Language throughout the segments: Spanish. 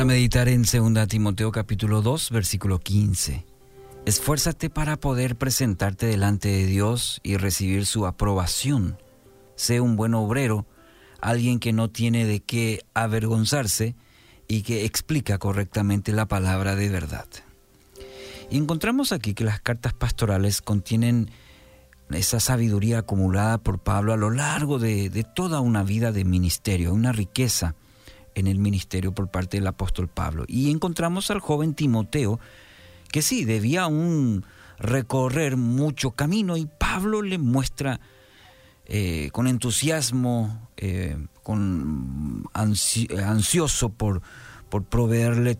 Para meditar en 2 Timoteo capítulo 2, versículo 15. Esfuérzate para poder presentarte delante de Dios y recibir su aprobación. Sé un buen obrero, alguien que no tiene de qué avergonzarse y que explica correctamente la palabra de verdad. Y encontramos aquí que las cartas pastorales contienen esa sabiduría acumulada por Pablo a lo largo de, de toda una vida de ministerio, una riqueza en el ministerio por parte del apóstol Pablo. Y encontramos al joven Timoteo, que sí, debía un recorrer mucho camino y Pablo le muestra eh, con entusiasmo, eh, con ansioso por, por proveerle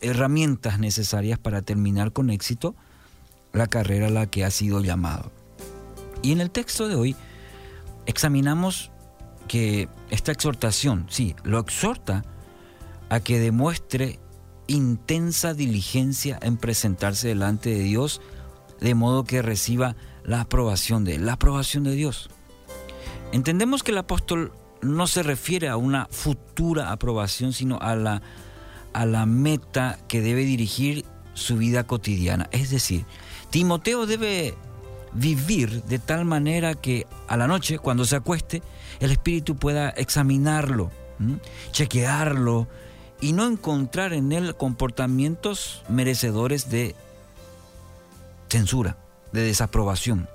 herramientas necesarias para terminar con éxito la carrera a la que ha sido llamado. Y en el texto de hoy examinamos que esta exhortación, sí, lo exhorta a que demuestre intensa diligencia en presentarse delante de Dios, de modo que reciba la aprobación de la aprobación de Dios. Entendemos que el apóstol no se refiere a una futura aprobación, sino a la, a la meta que debe dirigir su vida cotidiana. Es decir, Timoteo debe vivir de tal manera que a la noche, cuando se acueste, el espíritu pueda examinarlo, chequearlo y no encontrar en él comportamientos merecedores de censura, de desaprobación.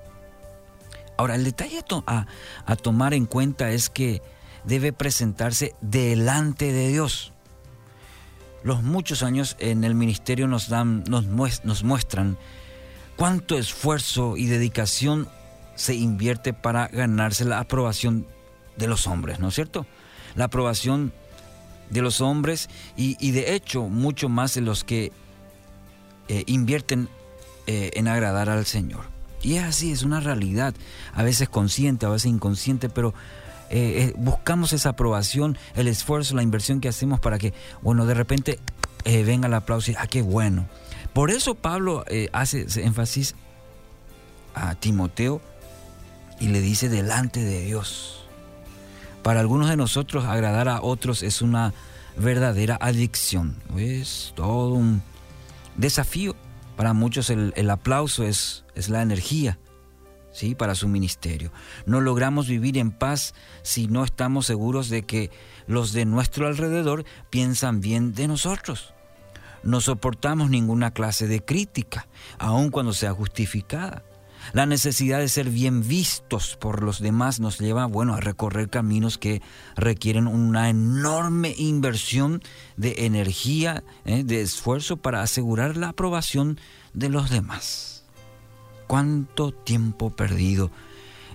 Ahora, el detalle a, a tomar en cuenta es que debe presentarse delante de Dios. Los muchos años en el ministerio nos, dan, nos, nos muestran cuánto esfuerzo y dedicación se invierte para ganarse la aprobación de los hombres, ¿no es cierto? La aprobación de los hombres y, de hecho mucho más de los que eh, invierten eh, en agradar al Señor. Y es así, es una realidad, a veces consciente, a veces inconsciente, pero eh, buscamos esa aprobación, el esfuerzo, la inversión que hacemos para que, bueno, de repente venga el aplauso y, ah, qué bueno. Por eso Pablo eh, hace énfasis a Timoteo y le dice delante de Dios. Para algunos de nosotros agradar a otros es una verdadera adicción, es todo un desafío. Para muchos el, aplauso es, es la energía. ¿Sí? para su ministerio. No logramos vivir en paz si no estamos seguros de que los de nuestro alrededor piensan bien de nosotros. No soportamos ninguna clase de crítica, aun cuando sea justificada. La necesidad de ser bien vistos por los demás nos lleva, bueno, a recorrer caminos que requieren una enorme inversión de energía, ¿eh? de esfuerzo para asegurar la aprobación de los demás. ¿Cuánto tiempo perdido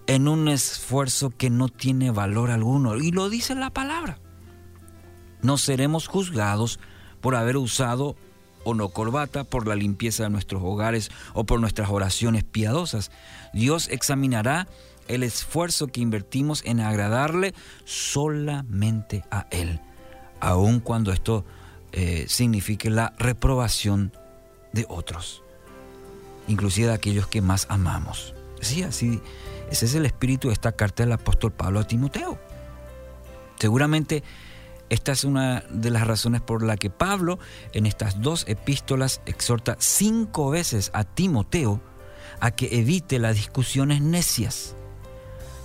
en un esfuerzo que no tiene valor alguno? Y lo dice la palabra. No seremos juzgados por haber usado o no corbata, por la limpieza de nuestros hogares o por nuestras oraciones piadosas. Dios examinará el esfuerzo que invertimos en agradarle solamente a Él, aun cuando esto eh, signifique la reprobación de otros, inclusive de aquellos que más amamos. Sí, así, ese es el espíritu de esta carta del apóstol Pablo a Timoteo. Seguramente esta es una de las razones por la que Pablo en estas dos epístolas exhorta cinco veces a Timoteo a que evite las discusiones necias.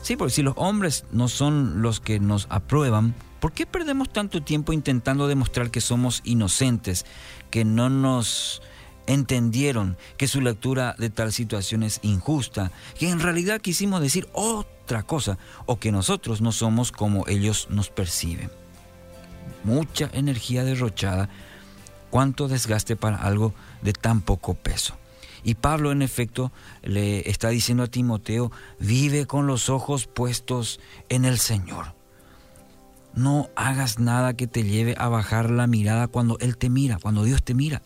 Sí, porque si los hombres no son los que nos aprueban, ¿por qué perdemos tanto tiempo intentando demostrar que somos inocentes, que no nos entendieron, que su lectura de tal situación es injusta, que en realidad quisimos decir otra cosa o que nosotros no somos como ellos nos perciben? Mucha energía derrochada, cuánto desgaste para algo de tan poco peso. Y Pablo en efecto le está diciendo a Timoteo, vive con los ojos puestos en el Señor. No hagas nada que te lleve a bajar la mirada cuando Él te mira, cuando Dios te mira.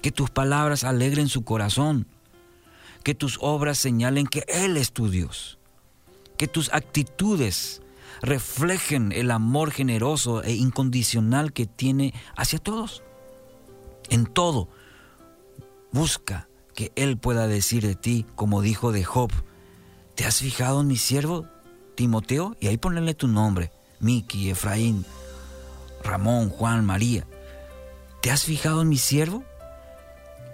Que tus palabras alegren su corazón. Que tus obras señalen que Él es tu Dios. Que tus actitudes reflejen el amor generoso e incondicional que tiene hacia todos. En todo, busca que Él pueda decir de ti, como dijo de Job, ¿te has fijado en mi siervo Timoteo? Y ahí ponerle tu nombre, Miki, Efraín, Ramón, Juan, María. ¿te has fijado en mi siervo?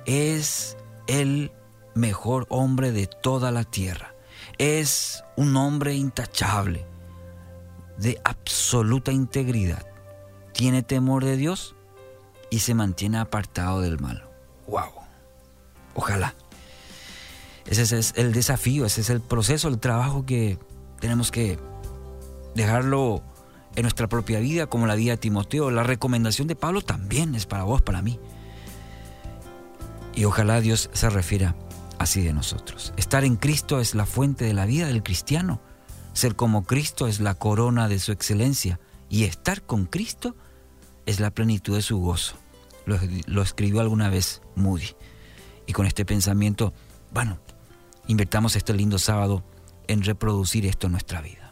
Es el mejor hombre de toda la tierra. Es un hombre intachable, de absoluta integridad. Tiene temor de Dios y se mantiene apartado del mal. ¡Wow! Ojalá. Ese es el desafío, ese es el proceso, el trabajo que tenemos que dejarlo en nuestra propia vida, como la vida de Timoteo. La recomendación de Pablo también es para vos, para mí. Y ojalá Dios se refiera así de nosotros. Estar en Cristo es la fuente de la vida del cristiano. Ser como Cristo es la corona de su excelencia. Y estar con Cristo es la plenitud de su gozo. Lo, escribió alguna vez Moody. Y con este pensamiento, bueno, invertamos este lindo sábado en reproducir esto en nuestra vida.